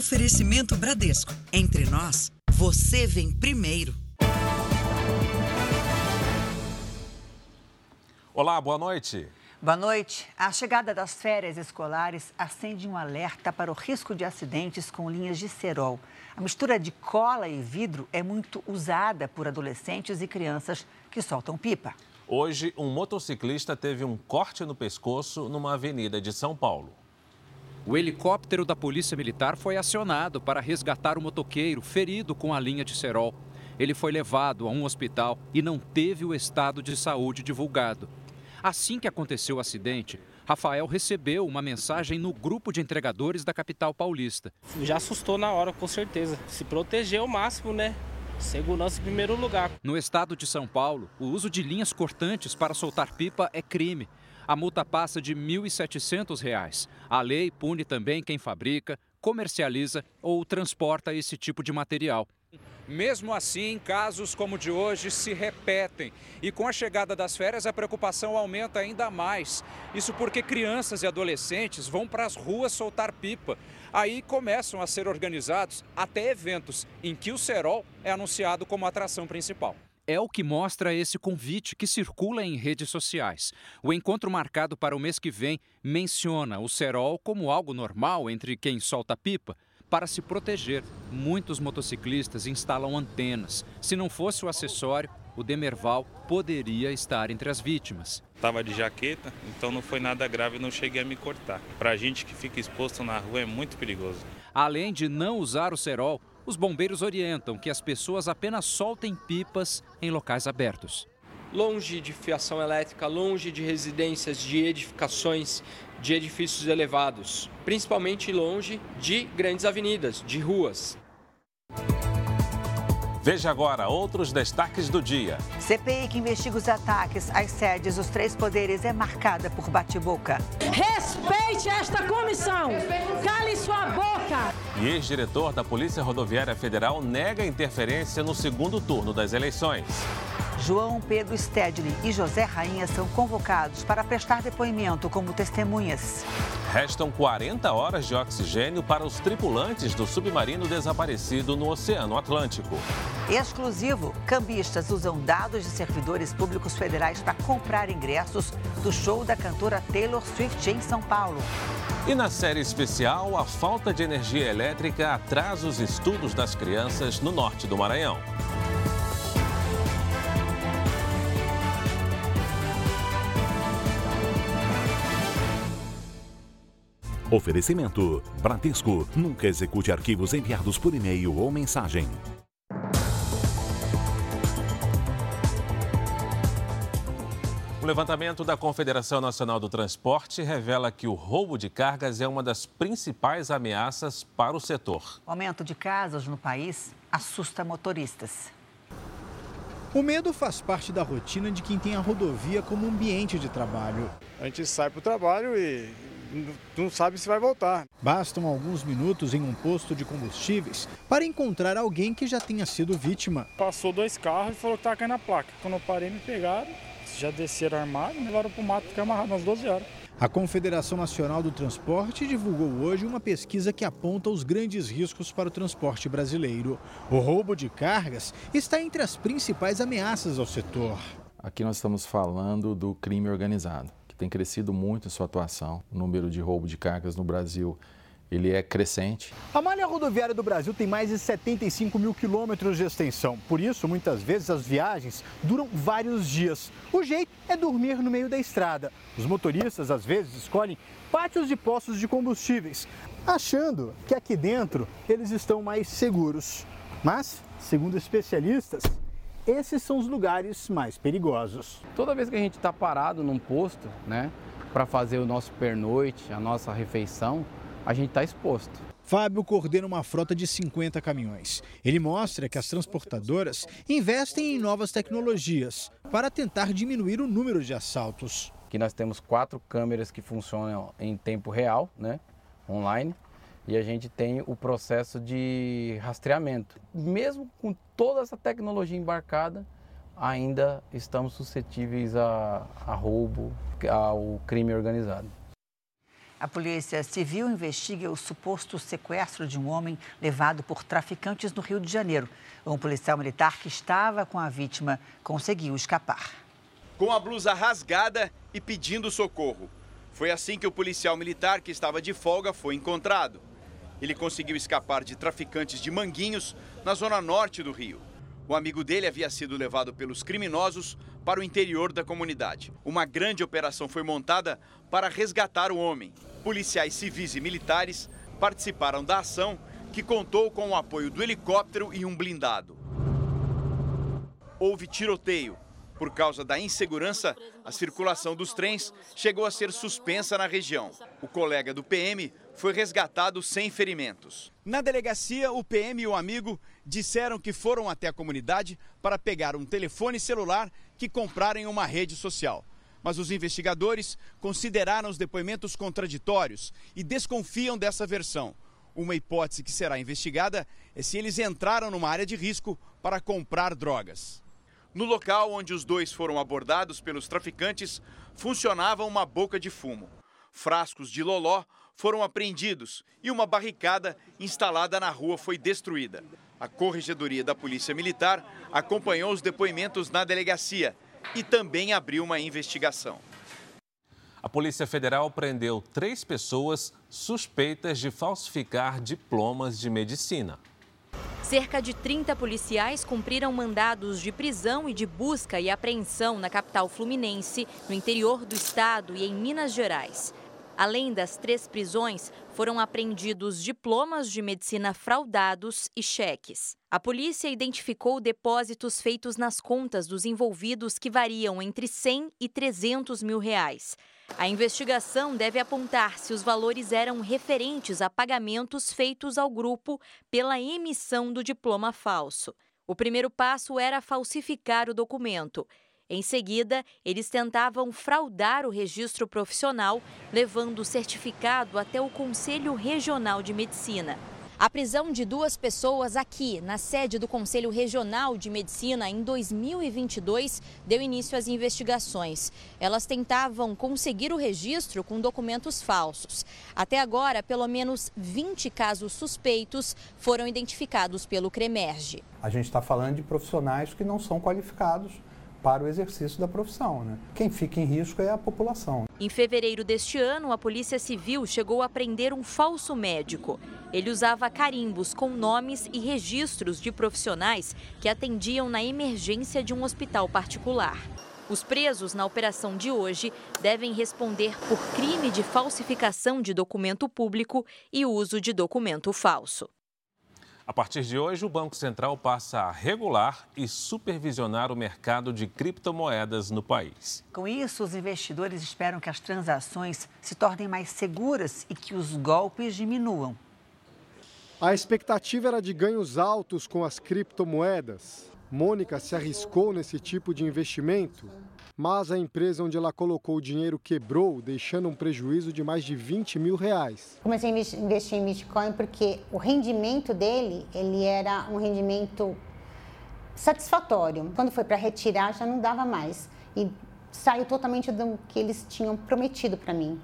Oferecimento Bradesco. Entre nós, você vem primeiro. Olá, boa noite. Boa noite. A chegada das férias escolares acende um alerta para o risco de acidentes com linhas de cerol. A mistura de cola e vidro é muito usada por adolescentes e crianças que soltam pipa. Hoje, um motociclista teve um corte no pescoço numa avenida de São Paulo. O helicóptero da Polícia Militar foi acionado para resgatar o motoqueiro ferido com a linha de cerol. Ele foi levado a um hospital e não teve o estado de saúde divulgado. Assim que aconteceu o acidente, Rafael recebeu uma mensagem no grupo de entregadores da capital paulista. Já assustou na hora, com certeza. Se proteger ao máximo, né? Segurança em primeiro lugar. No estado de São Paulo, o uso de linhas cortantes para soltar pipa é crime. A multa passa de R$ 1.700. A lei pune também quem fabrica, comercializa ou transporta esse tipo de material. Mesmo assim, casos como o de hoje se repetem. E com a chegada das férias, a preocupação aumenta ainda mais. Isso porque crianças e adolescentes vão para as ruas soltar pipa. Aí começam a ser organizados até eventos em que o cerol é anunciado como atração principal é o que mostra esse convite que circula em redes sociais. O encontro marcado para o mês que vem menciona o cerol como algo normal entre quem solta pipa. Para se proteger, muitos motociclistas instalam antenas. Se não fosse o acessório, o Demerval poderia estar entre as vítimas. Estava de jaqueta, então não foi nada grave, não cheguei a me cortar. Para a gente que fica exposto na rua é muito perigoso. Além de não usar o cerol, os bombeiros orientam que as pessoas apenas soltem pipas em locais abertos. Longe de fiação elétrica, longe de residências, de edificações, de edifícios elevados, principalmente longe de grandes avenidas, de ruas. Veja agora outros destaques do dia. CPI que investiga os ataques às sedes dos três poderes é marcada por bate-boca. Respeite esta comissão! Cale sua boca! E ex-diretor da Polícia Rodoviária Federal nega interferência no segundo turno das eleições. João Pedro Stedley e José Rainha são convocados para prestar depoimento como testemunhas. Restam 40 horas de oxigênio para os tripulantes do submarino desaparecido no Oceano Atlântico. Exclusivo: cambistas usam dados de servidores públicos federais para comprar ingressos do show da cantora Taylor Swift em São Paulo. E na série especial, a falta de energia elétrica atrasa os estudos das crianças no norte do Maranhão. Oferecimento: Bradesco. Nunca execute arquivos enviados por e-mail ou mensagem. O levantamento da Confederação Nacional do Transporte revela que o roubo de cargas é uma das principais ameaças para o setor. O aumento de casos no país assusta motoristas. O medo faz parte da rotina de quem tem a rodovia como ambiente de trabalho. A gente sai para o trabalho e não sabe se vai voltar. Bastam alguns minutos em um posto de combustíveis para encontrar alguém que já tenha sido vítima. Passou dois carros e falou que estava caindo a placa. Quando eu parei, me pegaram, já desceram armado e levaram para o mato, ficar amarrado umas 12 horas. A Confederação Nacional do Transporte divulgou hoje uma pesquisa que aponta os grandes riscos para o transporte brasileiro. O roubo de cargas está entre as principais ameaças ao setor. Aqui nós estamos falando do crime organizado tem crescido muito em sua atuação. O número de roubo de cargas no Brasil ele é crescente. A malha rodoviária do Brasil tem mais de 75 mil quilômetros de extensão. Por isso, muitas vezes as viagens duram vários dias. O jeito é dormir no meio da estrada. Os motoristas, às vezes, escolhem pátios de postos de combustíveis, achando que aqui dentro eles estão mais seguros. Mas, segundo especialistas, esses são os lugares mais perigosos. Toda vez que a gente está parado num posto, né, para fazer o nosso pernoite, a nossa refeição, a gente está exposto. Fábio coordena uma frota de 50 caminhões. Ele mostra que as transportadoras investem em novas tecnologias para tentar diminuir o número de assaltos. Aqui nós temos quatro câmeras que funcionam em tempo real, né, online, e a gente tem o processo de rastreamento. Mesmo com toda essa tecnologia embarcada, ainda estamos suscetíveis a, a roubo, ao crime organizado. A Polícia Civil investiga o suposto sequestro de um homem levado por traficantes no Rio de Janeiro. Um policial militar que estava com a vítima conseguiu escapar. Com a blusa rasgada e pedindo socorro. Foi assim que o policial militar que estava de folga foi encontrado. Ele conseguiu escapar de traficantes de manguinhos na zona norte do Rio. O amigo dele havia sido levado pelos criminosos para o interior da comunidade. Uma grande operação foi montada para resgatar o homem. Policiais civis e militares participaram da ação, que contou com o apoio do helicóptero e um blindado. Houve tiroteio. Por causa da insegurança, a circulação dos trens chegou a ser suspensa na região. O colega do PM foi resgatado sem ferimentos. Na delegacia, o PM e o amigo disseram que foram até a comunidade para pegar um telefone celular que compraram em uma rede social. Mas os investigadores consideraram os depoimentos contraditórios e desconfiam dessa versão. Uma hipótese que será investigada é se eles entraram numa área de risco para comprar drogas. No local onde os dois foram abordados pelos traficantes, funcionava uma boca de fumo. Frascos de loló foram apreendidos e uma barricada instalada na rua foi destruída. A Corregedoria da Polícia Militar acompanhou os depoimentos na delegacia e também abriu uma investigação. A Polícia Federal prendeu três pessoas suspeitas de falsificar diplomas de medicina. Cerca de 30 policiais cumpriram mandados de prisão e de busca e apreensão na capital fluminense, no interior do estado e em Minas Gerais. Além das três prisões, foram apreendidos diplomas de medicina fraudados e cheques. A polícia identificou depósitos feitos nas contas dos envolvidos que variam entre 100 e 300 mil reais. A investigação deve apontar se os valores eram referentes a pagamentos feitos ao grupo pela emissão do diploma falso. O primeiro passo era falsificar o documento. Em seguida, eles tentavam fraudar o registro profissional, levando o certificado até o Conselho Regional de Medicina. A prisão de duas pessoas aqui, na sede do Conselho Regional de Medicina, em 2022, deu início às investigações. Elas tentavam conseguir o registro com documentos falsos. Até agora, pelo menos 20 casos suspeitos foram identificados pelo CREMERGE. A gente está falando de profissionais que não são qualificados para o exercício da profissão. Né? Quem fica em risco é a população. Em fevereiro deste ano, a Polícia Civil chegou a prender um falso médico. Ele usava carimbos com nomes e registros de profissionais que atendiam na emergência de um hospital particular. Os presos na operação de hoje devem responder por crime de falsificação de documento público e uso de documento falso. A partir de hoje, o Banco Central passa a regular e supervisionar o mercado de criptomoedas no país. Com isso, os investidores esperam que as transações se tornem mais seguras e que os golpes diminuam. A expectativa era de ganhos altos com as criptomoedas. Mônica se arriscou nesse tipo de investimento mas a empresa onde ela colocou o dinheiro quebrou, deixando um prejuízo de mais de 20 mil reais. Comecei a investir em Bitcoin porque o rendimento dele, ele era um rendimento satisfatório. Quando foi para retirar, já não dava mais. E saiu totalmente do que eles tinham prometido para mim.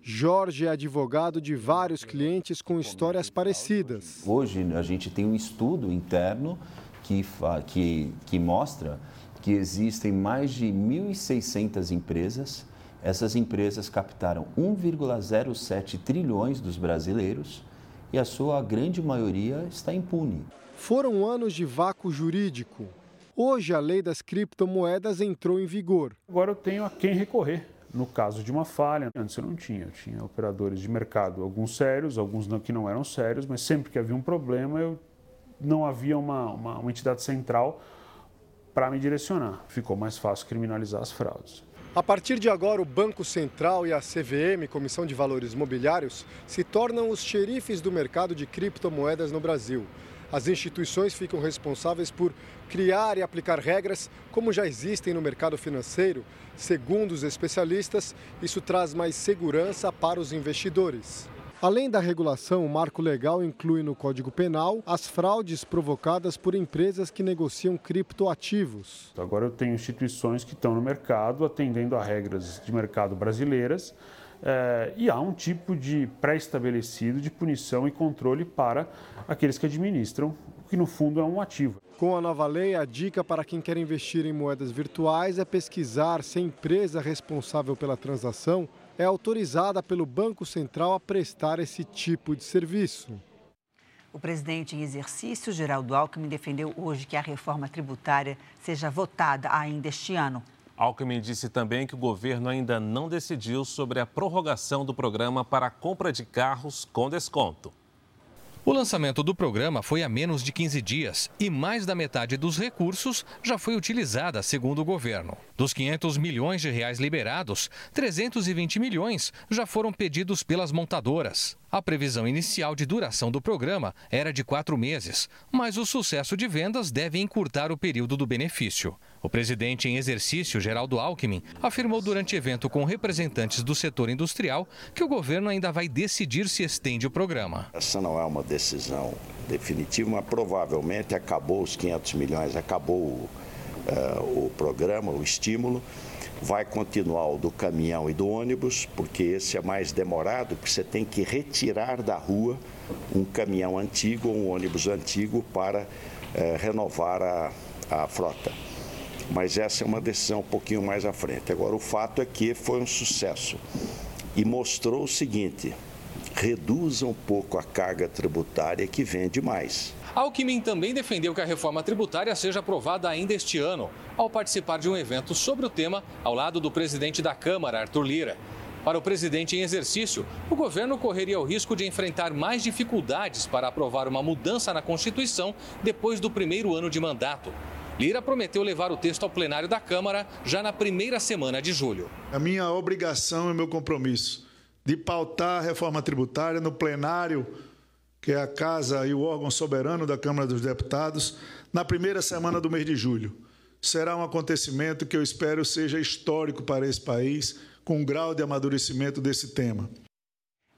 Jorge é advogado de vários clientes com histórias parecidas. Hoje a gente tem um estudo interno que, que, que mostra que existem mais de 1.600 empresas. Essas empresas captaram 1,07 trilhões dos brasileiros e a sua grande maioria está impune. Foram anos de vácuo jurídico. Hoje a lei das criptomoedas entrou em vigor. Agora eu tenho a quem recorrer. No caso de uma falha, antes eu não tinha. Eu tinha operadores de mercado, alguns sérios, alguns que não eram sérios, mas sempre que havia um problema, eu não havia uma, uma, uma entidade central para me direcionar. Ficou mais fácil criminalizar as fraudes. A partir de agora, o Banco Central e a CVM, Comissão de Valores Mobiliários, se tornam os xerifes do mercado de criptomoedas no Brasil. As instituições ficam responsáveis por criar e aplicar regras como já existem no mercado financeiro. Segundo os especialistas, isso traz mais segurança para os investidores. Além da regulação, o marco legal inclui no Código Penal as fraudes provocadas por empresas que negociam criptoativos. Agora eu tenho instituições que estão no mercado atendendo a regras de mercado brasileiras é, e há um tipo de pré-estabelecido de punição e controle para aqueles que administram, que no fundo é um ativo. Com a nova lei, a dica para quem quer investir em moedas virtuais é pesquisar se a empresa responsável pela transação é autorizada pelo Banco Central a prestar esse tipo de serviço. O presidente em exercício, Geraldo Alckmin, defendeu hoje que a reforma tributária seja votada ainda este ano. Alckmin disse também que o governo ainda não decidiu sobre a prorrogação do programa para a compra de carros com desconto. O lançamento do programa foi há menos de 15 dias e mais da metade dos recursos já foi utilizada, segundo o governo. Dos 500 milhões de reais liberados, 320 milhões já foram pedidos pelas montadoras. A previsão inicial de duração do programa era de quatro meses, mas o sucesso de vendas deve encurtar o período do benefício. O presidente em exercício, Geraldo Alckmin, afirmou durante evento com representantes do setor industrial que o governo ainda vai decidir se estende o programa. Essa não é uma decisão definitiva, mas provavelmente acabou os 500 milhões, acabou uh, o programa, o estímulo vai continuar o do caminhão e do ônibus, porque esse é mais demorado, porque você tem que retirar da rua um caminhão antigo ou um ônibus antigo para eh, renovar a, a frota. Mas essa é uma decisão um pouquinho mais à frente. Agora, o fato é que foi um sucesso e mostrou o seguinte: reduza um pouco a carga tributária que vende mais. Alckmin também defendeu que a reforma tributária seja aprovada ainda este ano, ao participar de um evento sobre o tema ao lado do presidente da Câmara, Arthur Lira. Para o presidente em exercício, o governo correria o risco de enfrentar mais dificuldades para aprovar uma mudança na Constituição depois do primeiro ano de mandato. Lira prometeu levar o texto ao plenário da Câmara já na primeira semana de julho. A minha obrigação e meu compromisso de pautar a reforma tributária no plenário que é a casa e o órgão soberano da Câmara dos Deputados, na primeira semana do mês de julho. Será um acontecimento que eu espero seja histórico para esse país, com um grau de amadurecimento desse tema.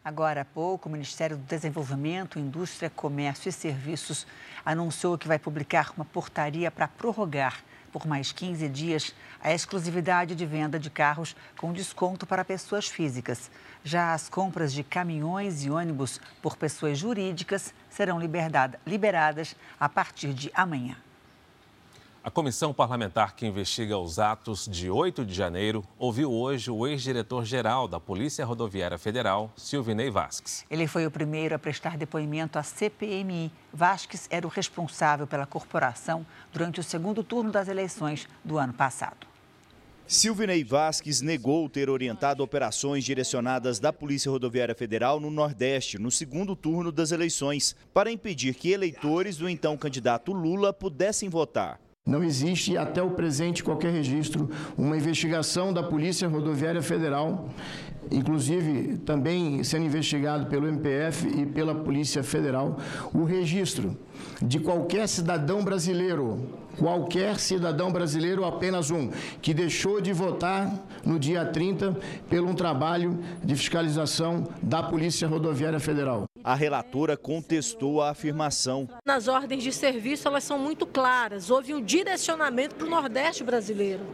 Agora há pouco, o Ministério do Desenvolvimento, Indústria, Comércio e Serviços anunciou que vai publicar uma portaria para prorrogar por mais 15 dias a exclusividade de venda de carros com desconto para pessoas físicas. Já as compras de caminhões e ônibus por pessoas jurídicas serão liberadas a partir de amanhã. A comissão parlamentar que investiga os atos de 8 de janeiro ouviu hoje o ex-diretor-geral da Polícia Rodoviária Federal, Silvinei Vasques. Ele foi o primeiro a prestar depoimento à CPMI. Vasques era o responsável pela corporação durante o segundo turno das eleições do ano passado. Silvinei Vasques negou ter orientado operações direcionadas da Polícia Rodoviária Federal no Nordeste, no segundo turno das eleições, para impedir que eleitores do então candidato Lula pudessem votar. Não existe até o presente qualquer registro, uma investigação da Polícia Rodoviária Federal, inclusive também sendo investigado pelo MPF e pela Polícia Federal, o registro de qualquer cidadão brasileiro qualquer cidadão brasileiro, apenas um, que deixou de votar no dia 30 pelo um trabalho de fiscalização da Polícia Rodoviária Federal. A relatora contestou a afirmação. Nas ordens de serviço, elas são muito claras. Houve um direcionamento para o Nordeste brasileiro.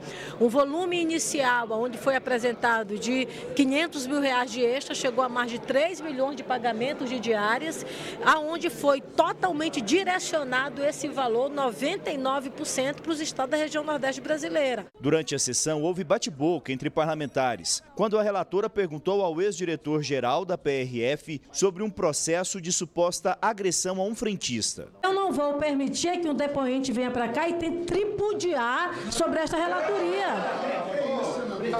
Um volume inicial, onde foi apresentado de 500 mil reais de extra, chegou a mais de 3 milhões de pagamentos de diárias, aonde foi totalmente direcionado esse valor, 99 para os estados da região Nordeste brasileira. Durante a sessão, houve bate-boca entre parlamentares, quando a relatora perguntou ao ex-diretor-geral da PRF sobre um processo de suposta agressão a um frentista. Eu não vou permitir que um depoente venha para cá e tente tripudiar sobre esta relatoria.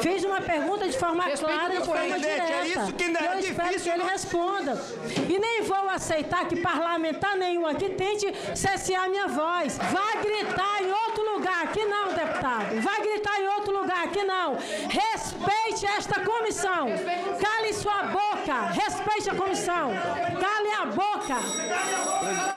Fiz uma pergunta de forma clara, de forma direta. É isso que não é Eu espero que ele responda. E nem vou aceitar que parlamentar nenhum aqui tente cessear minha voz. Vai gritar em outro lugar, aqui não, deputado. Vai gritar em outro lugar, aqui não. Respeite esta comissão. Cale sua boca. Respeite a comissão. Cale a boca.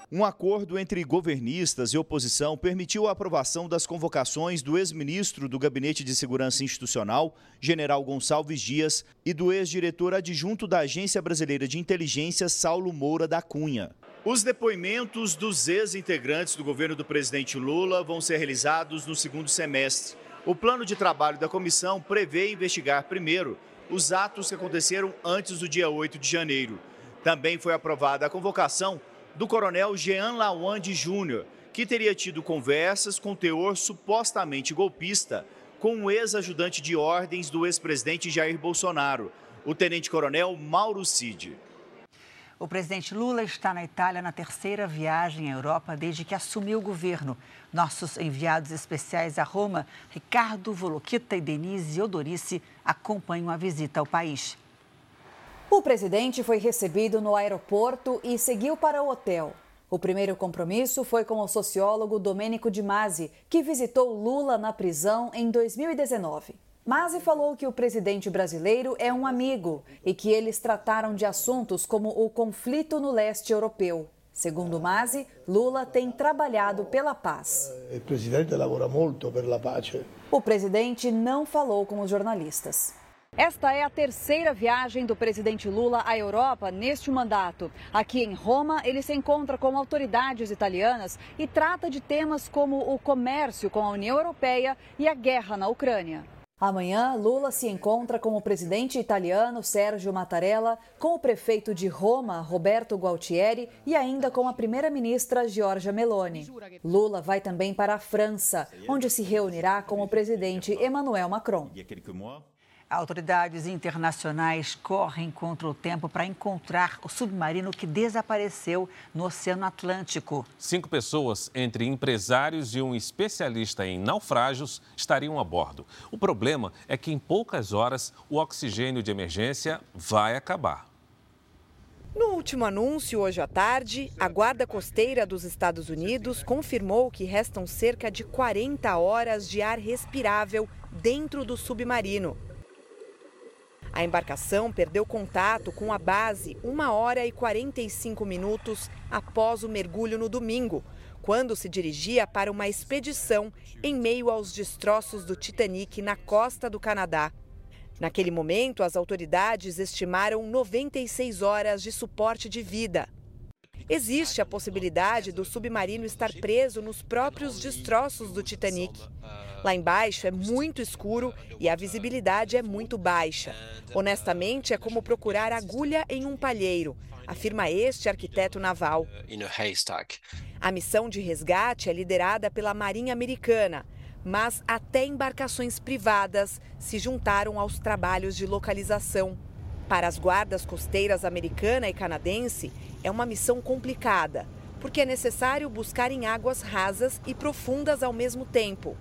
Um acordo entre governistas e oposição permitiu a aprovação das convocações do ex-ministro do Gabinete de Segurança Institucional, general Gonçalves Dias, e do ex-diretor adjunto da Agência Brasileira de Inteligência, Saulo Moura da Cunha. Os depoimentos dos ex-integrantes do governo do presidente Lula vão ser realizados no segundo semestre. O plano de trabalho da comissão prevê investigar primeiro os atos que aconteceram antes do dia 8 de janeiro. Também foi aprovada a convocação do coronel Jean Lawande Júnior, que teria tido conversas com teor supostamente golpista com o ex-ajudante de ordens do ex-presidente Jair Bolsonaro, o tenente-coronel Mauro Cid. O presidente Lula está na Itália na terceira viagem à Europa desde que assumiu o governo. Nossos enviados especiais a Roma, Ricardo Voloquita e Denise Odorice, acompanham a visita ao país. O presidente foi recebido no aeroporto e seguiu para o hotel. O primeiro compromisso foi com o sociólogo Domênico Di Masi, que visitou Lula na prisão em 2019. Masi falou que o presidente brasileiro é um amigo e que eles trataram de assuntos como o conflito no leste europeu. Segundo Masi, Lula tem trabalhado pela paz. O presidente lavora muito pela paz. O presidente não falou com os jornalistas. Esta é a terceira viagem do presidente Lula à Europa neste mandato. Aqui em Roma, ele se encontra com autoridades italianas e trata de temas como o comércio com a União Europeia e a guerra na Ucrânia. Amanhã, Lula se encontra com o presidente italiano Sérgio Mattarella, com o prefeito de Roma, Roberto Gualtieri, e ainda com a primeira-ministra Giorgia Meloni. Lula vai também para a França, onde se reunirá com o presidente Emmanuel Macron. Autoridades internacionais correm contra o tempo para encontrar o submarino que desapareceu no Oceano Atlântico. Cinco pessoas, entre empresários e um especialista em naufrágios, estariam a bordo. O problema é que em poucas horas o oxigênio de emergência vai acabar. No último anúncio, hoje à tarde, a Guarda Costeira dos Estados Unidos confirmou que restam cerca de 40 horas de ar respirável dentro do submarino. A embarcação perdeu contato com a base uma hora e 45 minutos após o mergulho no domingo, quando se dirigia para uma expedição em meio aos destroços do Titanic na costa do Canadá. Naquele momento, as autoridades estimaram 96 horas de suporte de vida. Existe a possibilidade do submarino estar preso nos próprios destroços do Titanic. Lá embaixo é muito escuro e a visibilidade é muito baixa. Honestamente, é como procurar agulha em um palheiro, afirma este arquiteto naval. A missão de resgate é liderada pela Marinha Americana, mas até embarcações privadas se juntaram aos trabalhos de localização. Para as guardas costeiras americana e canadense, é uma missão complicada, porque é necessário buscar em águas rasas e profundas ao mesmo tempo.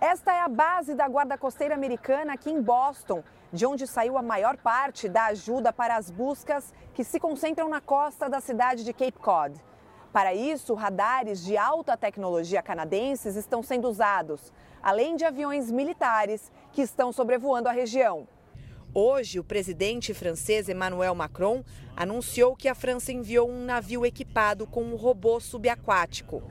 Esta é a base da Guarda Costeira Americana aqui em Boston, de onde saiu a maior parte da ajuda para as buscas que se concentram na costa da cidade de Cape Cod. Para isso, radares de alta tecnologia canadenses estão sendo usados, além de aviões militares que estão sobrevoando a região. Hoje, o presidente francês Emmanuel Macron anunciou que a França enviou um navio equipado com um robô subaquático.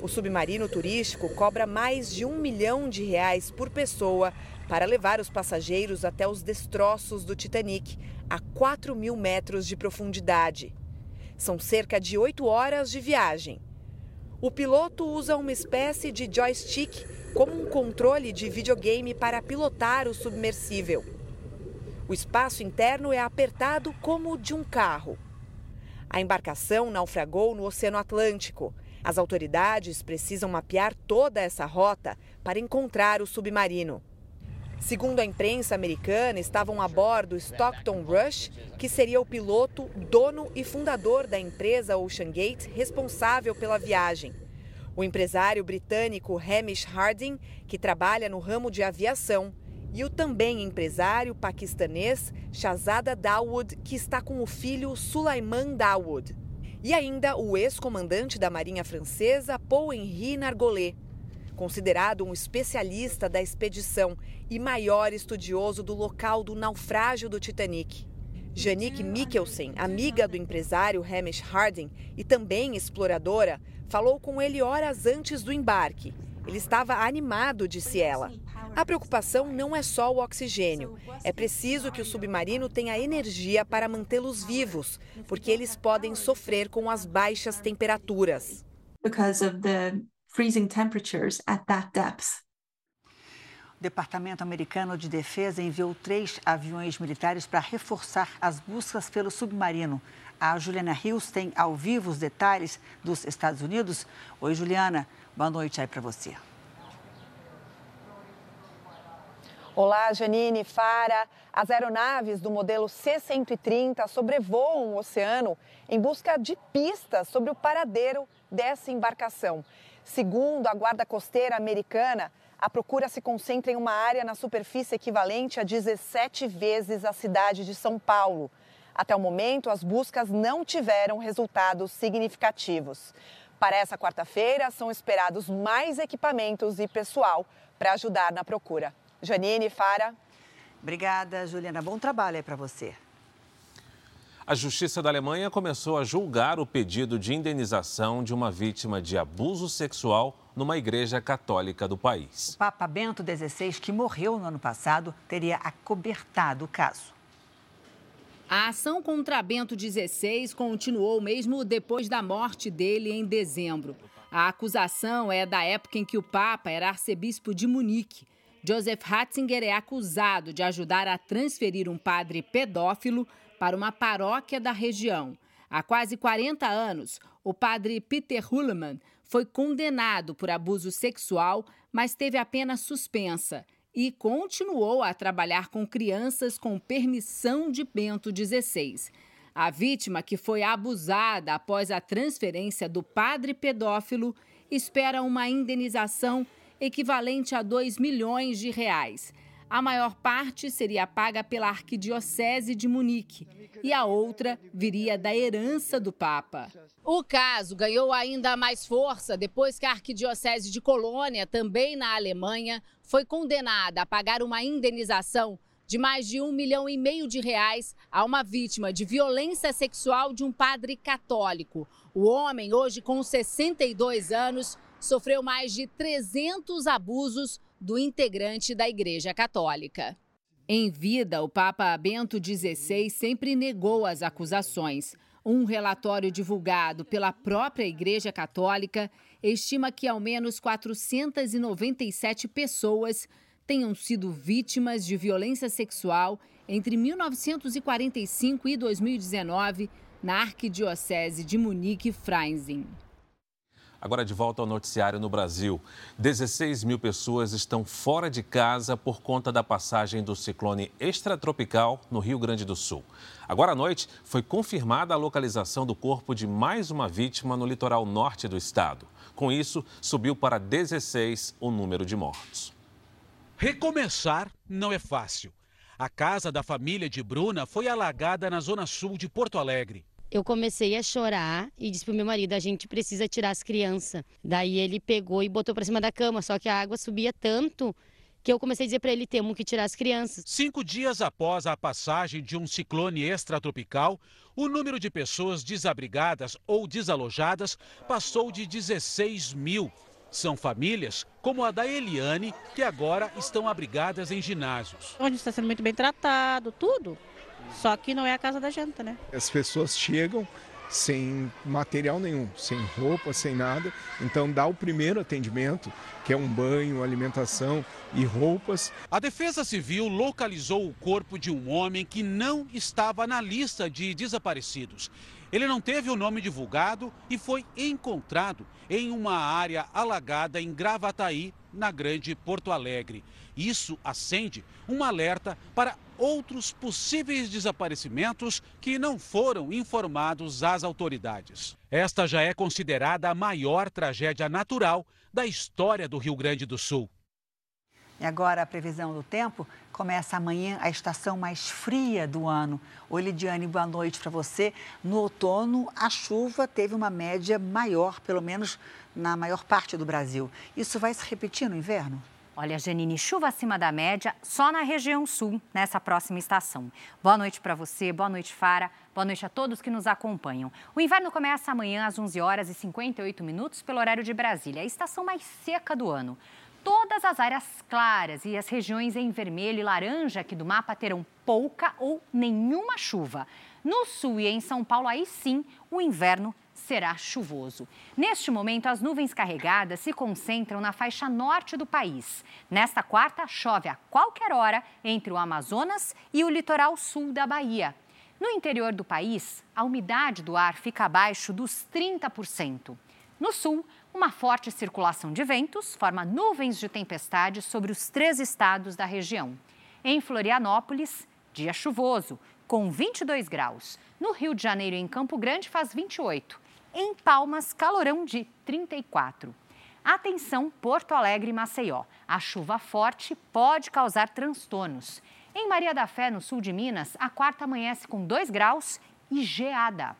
O submarino turístico cobra mais de um milhão de reais por pessoa para levar os passageiros até os destroços do Titanic, a 4 mil metros de profundidade. São cerca de oito horas de viagem. O piloto usa uma espécie de joystick como um controle de videogame para pilotar o submersível. O espaço interno é apertado como o de um carro. A embarcação naufragou no Oceano Atlântico. As autoridades precisam mapear toda essa rota para encontrar o submarino. Segundo a imprensa americana, estavam a bordo Stockton Rush, que seria o piloto, dono e fundador da empresa Ocean Gate, responsável pela viagem. O empresário britânico Hamish Harding, que trabalha no ramo de aviação, e o também empresário paquistanês Shahzada Dawood, que está com o filho Sulaiman Dawood. E ainda o ex-comandante da Marinha Francesa, Paul-Henri Nargolet, considerado um especialista da expedição e maior estudioso do local do naufrágio do Titanic. Janique Mikkelsen, amiga do empresário Hamish Harding e também exploradora, falou com ele horas antes do embarque. Ele estava animado, disse ela. A preocupação não é só o oxigênio. É preciso que o submarino tenha energia para mantê-los vivos, porque eles podem sofrer com as baixas temperaturas. Because of the freezing temperatures at that depth. O Departamento Americano de Defesa enviou três aviões militares para reforçar as buscas pelo submarino. A Juliana Rios tem ao vivo os detalhes dos Estados Unidos. Oi, Juliana. Boa noite aí para você. Olá, Janine, Fara. As aeronaves do modelo C-130 sobrevoam o oceano em busca de pistas sobre o paradeiro dessa embarcação. Segundo a Guarda Costeira Americana, a procura se concentra em uma área na superfície equivalente a 17 vezes a cidade de São Paulo. Até o momento, as buscas não tiveram resultados significativos. Para essa quarta-feira, são esperados mais equipamentos e pessoal para ajudar na procura. Janine, Fara. Obrigada, Juliana. Bom trabalho aí para você. A Justiça da Alemanha começou a julgar o pedido de indenização de uma vítima de abuso sexual numa igreja católica do país. O Papa Bento XVI, que morreu no ano passado, teria acobertado o caso. A ação contra Bento XVI continuou mesmo depois da morte dele em dezembro. A acusação é da época em que o Papa era arcebispo de Munique. Joseph Ratzinger é acusado de ajudar a transferir um padre pedófilo para uma paróquia da região. Há quase 40 anos, o padre Peter Hullemann foi condenado por abuso sexual, mas teve a pena suspensa e continuou a trabalhar com crianças com permissão de Bento XVI. A vítima, que foi abusada após a transferência do padre pedófilo, espera uma indenização equivalente a 2 milhões de reais. A maior parte seria paga pela Arquidiocese de Munique e a outra viria da herança do Papa. O caso ganhou ainda mais força depois que a Arquidiocese de Colônia, também na Alemanha, foi condenada a pagar uma indenização de mais de um milhão e meio de reais a uma vítima de violência sexual de um padre católico. O homem, hoje com 62 anos, sofreu mais de 300 abusos do integrante da Igreja Católica. Em vida, o Papa Bento XVI sempre negou as acusações. Um relatório divulgado pela própria Igreja Católica estima que ao menos 497 pessoas tenham sido vítimas de violência sexual entre 1945 e 2019 na Arquidiocese de Munique-Freising. Agora de volta ao noticiário no Brasil. 16 mil pessoas estão fora de casa por conta da passagem do ciclone extratropical no Rio Grande do Sul. Agora à noite foi confirmada a localização do corpo de mais uma vítima no litoral norte do estado. Com isso, subiu para 16 o número de mortos. Recomeçar não é fácil. A casa da família de Bruna foi alagada na zona sul de Porto Alegre eu comecei a chorar e disse pro meu marido: a gente precisa tirar as crianças. Daí ele pegou e botou para cima da cama, só que a água subia tanto que eu comecei a dizer para ele: temos que tirar as crianças. Cinco dias após a passagem de um ciclone extratropical, o número de pessoas desabrigadas ou desalojadas passou de 16 mil. São famílias como a da Eliane, que agora estão abrigadas em ginásios. A gente está sendo muito bem tratado, tudo. Só que não é a casa da janta, né? As pessoas chegam sem material nenhum, sem roupa, sem nada. Então dá o primeiro atendimento, que é um banho, alimentação e roupas. A Defesa Civil localizou o corpo de um homem que não estava na lista de desaparecidos. Ele não teve o nome divulgado e foi encontrado em uma área alagada em Gravataí, na Grande Porto Alegre. Isso acende um alerta para outros possíveis desaparecimentos que não foram informados às autoridades. Esta já é considerada a maior tragédia natural da história do Rio Grande do Sul. E agora a previsão do tempo começa amanhã a estação mais fria do ano. Oi, Lidiane, boa noite para você. No outono, a chuva teve uma média maior, pelo menos na maior parte do Brasil. Isso vai se repetir no inverno? Olha, Janine, chuva acima da média só na região sul, nessa próxima estação. Boa noite para você, boa noite, Fara, boa noite a todos que nos acompanham. O inverno começa amanhã às 11 horas e 58 minutos pelo horário de Brasília, a estação mais seca do ano. Todas as áreas claras e as regiões em vermelho e laranja aqui do mapa terão pouca ou nenhuma chuva. No sul e em São Paulo, aí sim, o inverno será chuvoso. Neste momento, as nuvens carregadas se concentram na faixa norte do país. Nesta quarta, chove a qualquer hora entre o Amazonas e o litoral sul da Bahia. No interior do país, a umidade do ar fica abaixo dos 30%. No sul, uma forte circulação de ventos forma nuvens de tempestade sobre os três estados da região. Em Florianópolis, dia chuvoso, com 22 graus. No Rio de Janeiro e em Campo Grande faz 28. Em Palmas, calorão de 34. Atenção, Porto Alegre e Maceió. A chuva forte pode causar transtornos. Em Maria da Fé, no sul de Minas, a quarta amanhece com 2 graus e geada.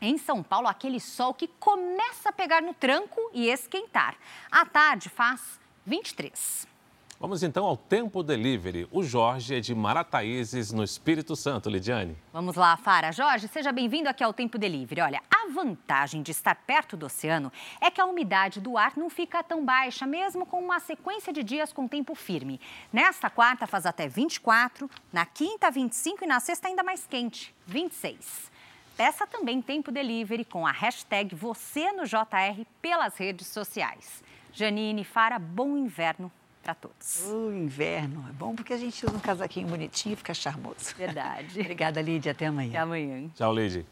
Em São Paulo, aquele sol que começa a pegar no tranco e esquentar. À tarde faz 23. Vamos então ao Tempo Delivery. O Jorge é de Marataízes, no Espírito Santo, Lidiane. Vamos lá, Fara. Jorge, seja bem-vindo aqui ao Tempo Delivery. Olha, a vantagem de estar perto do oceano é que a umidade do ar não fica tão baixa, mesmo com uma sequência de dias com tempo firme. Nesta quarta faz até 24, na quinta 25 e na sexta ainda mais quente, 26. Peça também Tempo Delivery com a hashtag você no JR pelas redes sociais. Janine, Fara, bom inverno para todos. O inverno é bom porque a gente usa um casaquinho bonitinho e fica charmoso. Verdade. Obrigada, Lídia. Até amanhã. Até amanhã. Tchau, Lídia.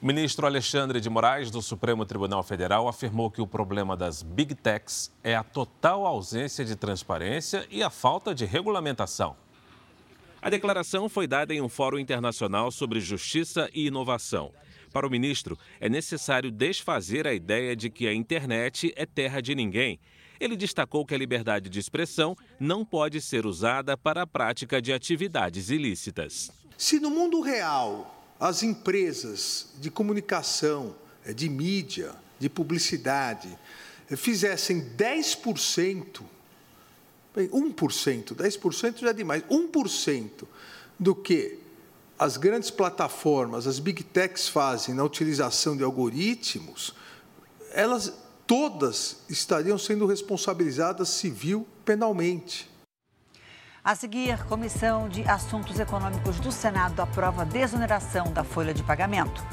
O ministro Alexandre de Moraes, do Supremo Tribunal Federal, afirmou que o problema das big techs é a total ausência de transparência e a falta de regulamentação. A declaração foi dada em um fórum internacional sobre justiça e inovação. Para o ministro, é necessário desfazer a ideia de que a internet é terra de ninguém ele destacou que a liberdade de expressão não pode ser usada para a prática de atividades ilícitas. Se no mundo real as empresas de comunicação, eh, de mídia, de publicidade eh, fizessem 10%, 1%, 10% já é demais, 1% do que as grandes plataformas, as big techs fazem na utilização de algoritmos, elas todas estariam sendo responsabilizadas civil penalmente. A seguir, Comissão de Assuntos Econômicos do Senado aprova a desoneração da folha de pagamento.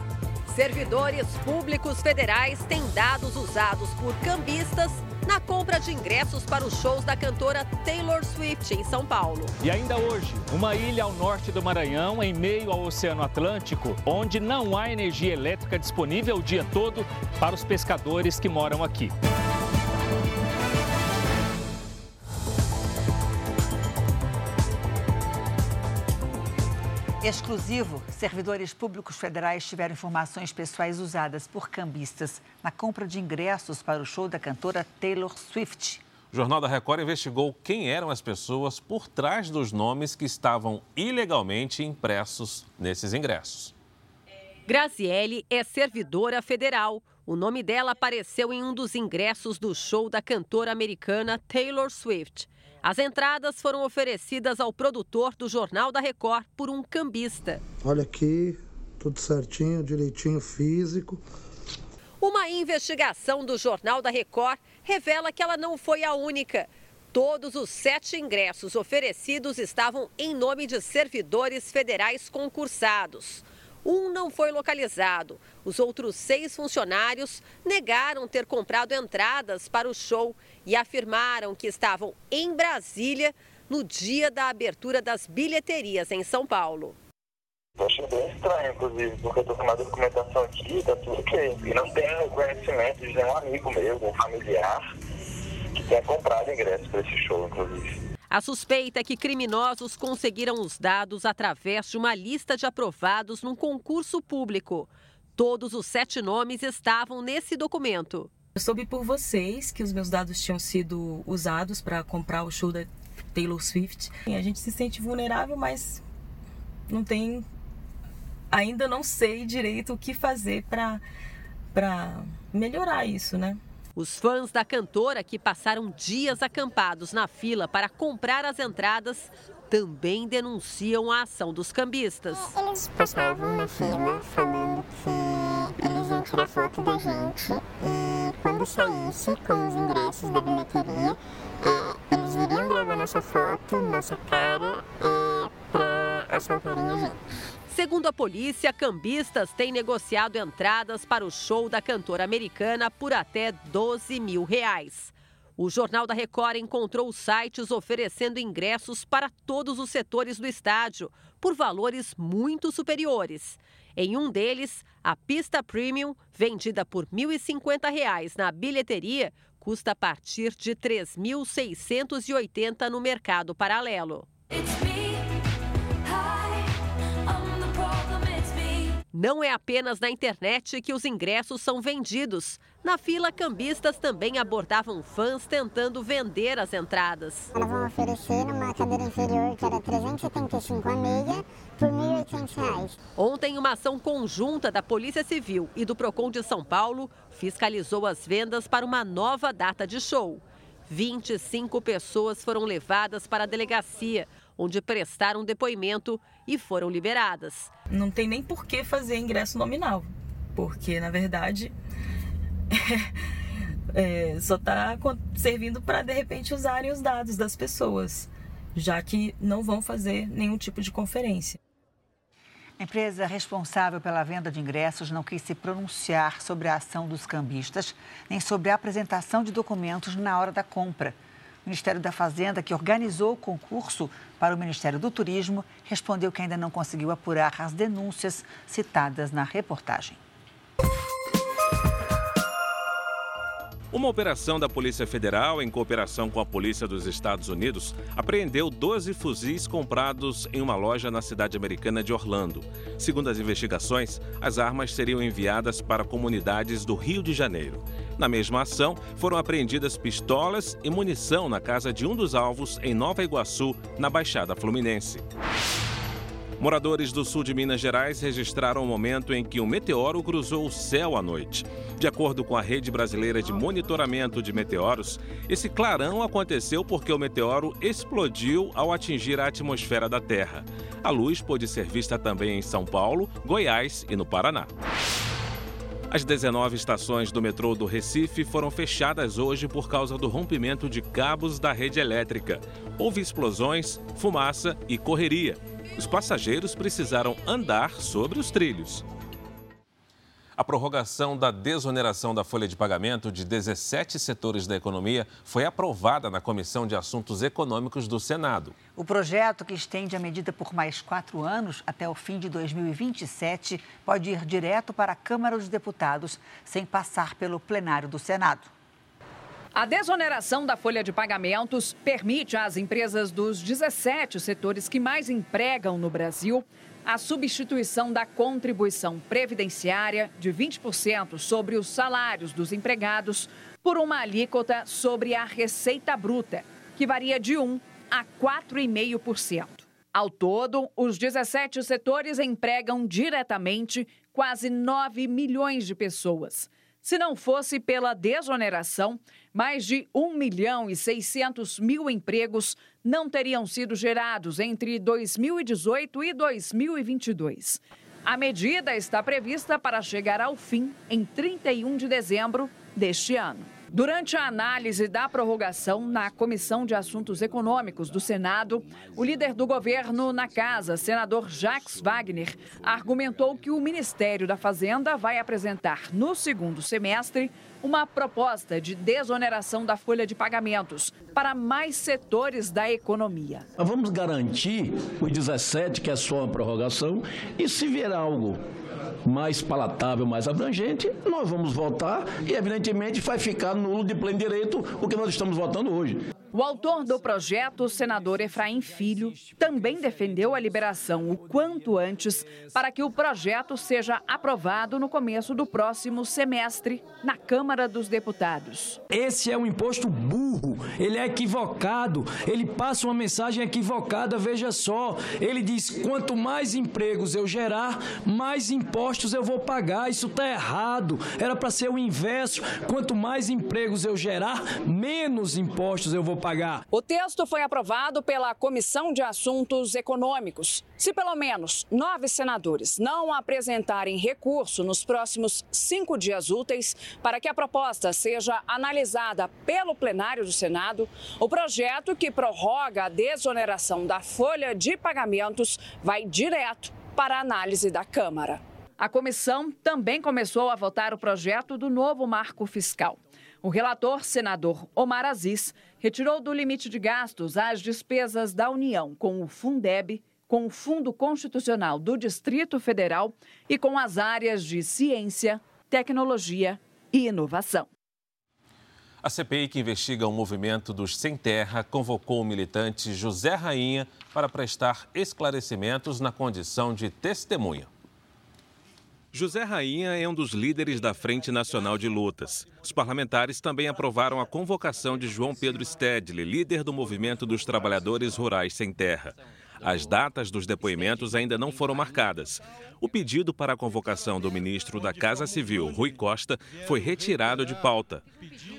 Servidores públicos federais têm dados usados por cambistas na compra de ingressos para os shows da cantora Taylor Swift em São Paulo. E ainda hoje, uma ilha ao norte do Maranhão, em meio ao Oceano Atlântico, onde não há energia elétrica disponível o dia todo para os pescadores que moram aqui. Exclusivo, servidores públicos federais tiveram informações pessoais usadas por cambistas na compra de ingressos para o show da cantora Taylor Swift. O Jornal da Record investigou quem eram as pessoas por trás dos nomes que estavam ilegalmente impressos nesses ingressos. Graziele é servidora federal. O nome dela apareceu em um dos ingressos do show da cantora americana Taylor Swift. As entradas foram oferecidas ao produtor do Jornal da Record por um cambista. Olha aqui, tudo certinho, direitinho físico. Uma investigação do Jornal da Record revela que ela não foi a única. Todos os sete ingressos oferecidos estavam em nome de servidores federais concursados. Um não foi localizado. Os outros seis funcionários negaram ter comprado entradas para o show e afirmaram que estavam em Brasília no dia da abertura das bilheterias em São Paulo. Eu achei bem estranho, inclusive, porque eu estou com uma documentação aqui, tá tudo ok. E não tenho conhecimento de nenhum amigo meu, um familiar, que tenha comprado ingresso para esse show, inclusive. A suspeita é que criminosos conseguiram os dados através de uma lista de aprovados num concurso público. Todos os sete nomes estavam nesse documento. Eu soube por vocês que os meus dados tinham sido usados para comprar o show da Taylor Swift. A gente se sente vulnerável, mas não tem. Ainda não sei direito o que fazer para melhorar isso, né? Os fãs da cantora, que passaram dias acampados na fila para comprar as entradas, também denunciam a ação dos cambistas. Eles passavam na fila falando que eles iam tirar foto da gente e quando saísse com os ingressos da bilheteria, eh, eles iriam gravar nossa foto, nossa cara, eh, para assaltarem a gente. Segundo a polícia, cambistas têm negociado entradas para o show da cantora americana por até 12 mil reais. O Jornal da Record encontrou sites oferecendo ingressos para todos os setores do estádio, por valores muito superiores. Em um deles, a pista premium, vendida por R$ 1.050 na bilheteria, custa a partir de R$ 3.680 no mercado paralelo. Não é apenas na internet que os ingressos são vendidos. Na fila, cambistas também abordavam fãs tentando vender as entradas. Elas vão oferecer uma cadeira inferior que era 375 a meia por R$ 1.800. Ontem, uma ação conjunta da Polícia Civil e do Procon de São Paulo fiscalizou as vendas para uma nova data de show. 25 pessoas foram levadas para a delegacia onde prestaram depoimento e foram liberadas. Não tem nem por que fazer ingresso nominal, porque na verdade é, só está servindo para de repente usarem os dados das pessoas, já que não vão fazer nenhum tipo de conferência. A empresa responsável pela venda de ingressos não quis se pronunciar sobre a ação dos cambistas, nem sobre a apresentação de documentos na hora da compra. Ministério da Fazenda, que organizou o concurso para o Ministério do Turismo, respondeu que ainda não conseguiu apurar as denúncias citadas na reportagem. Uma operação da Polícia Federal, em cooperação com a Polícia dos Estados Unidos, apreendeu 12 fuzis comprados em uma loja na cidade americana de Orlando. Segundo as investigações, as armas seriam enviadas para comunidades do Rio de Janeiro. Na mesma ação, foram apreendidas pistolas e munição na casa de um dos alvos em Nova Iguaçu, na Baixada Fluminense. Moradores do sul de Minas Gerais registraram o momento em que um meteoro cruzou o céu à noite. De acordo com a Rede Brasileira de Monitoramento de Meteoros, esse clarão aconteceu porque o meteoro explodiu ao atingir a atmosfera da Terra. A luz pôde ser vista também em São Paulo, Goiás e no Paraná. As 19 estações do metrô do Recife foram fechadas hoje por causa do rompimento de cabos da rede elétrica. Houve explosões, fumaça e correria os passageiros precisaram andar sobre os trilhos. A prorrogação da desoneração da folha de pagamento de 17 setores da economia foi aprovada na Comissão de Assuntos Econômicos do Senado. O projeto, que estende a medida por mais quatro anos, até o fim de 2027, pode ir direto para a Câmara dos Deputados, sem passar pelo plenário do Senado. A desoneração da folha de pagamentos permite às empresas dos 17 setores que mais empregam no Brasil a substituição da contribuição previdenciária de 20% sobre os salários dos empregados por uma alíquota sobre a receita bruta, que varia de 1 a 4,5%. Ao todo, os 17 setores empregam diretamente quase 9 milhões de pessoas. Se não fosse pela desoneração, mais de 1 milhão e 600 mil empregos não teriam sido gerados entre 2018 e 2022. A medida está prevista para chegar ao fim em 31 de dezembro deste ano. Durante a análise da prorrogação na Comissão de Assuntos Econômicos do Senado, o líder do governo na casa, senador Jacques Wagner, argumentou que o Ministério da Fazenda vai apresentar no segundo semestre uma proposta de desoneração da folha de pagamentos para mais setores da economia. Vamos garantir os 17, que é só uma prorrogação, e se vier algo mais palatável, mais abrangente, nós vamos votar e, evidentemente, vai ficar nulo de pleno direito o que nós estamos votando hoje. O autor do projeto, o senador Efraim Filho, também defendeu a liberação o quanto antes para que o projeto seja aprovado no começo do próximo semestre na Câmara dos Deputados. Esse é um imposto burro, ele é equivocado, ele passa uma mensagem equivocada, veja só. Ele diz: quanto mais empregos eu gerar, mais impostos eu vou pagar. Isso está errado. Era para ser o inverso: quanto mais empregos eu gerar, menos impostos eu vou pagar pagar. O texto foi aprovado pela Comissão de Assuntos Econômicos. Se pelo menos nove senadores não apresentarem recurso nos próximos cinco dias úteis para que a proposta seja analisada pelo plenário do Senado, o projeto que prorroga a desoneração da folha de pagamentos vai direto para análise da Câmara. A comissão também começou a votar o projeto do novo marco fiscal. O relator, senador Omar Aziz, retirou do limite de gastos as despesas da União com o Fundeb, com o Fundo Constitucional do Distrito Federal e com as áreas de ciência, tecnologia e inovação. A CPI que investiga o movimento dos Sem Terra convocou o militante José Rainha para prestar esclarecimentos na condição de testemunha. José Rainha é um dos líderes da Frente Nacional de Lutas. Os parlamentares também aprovaram a convocação de João Pedro Stedley, líder do Movimento dos Trabalhadores Rurais Sem Terra. As datas dos depoimentos ainda não foram marcadas. O pedido para a convocação do ministro da Casa Civil, Rui Costa, foi retirado de pauta.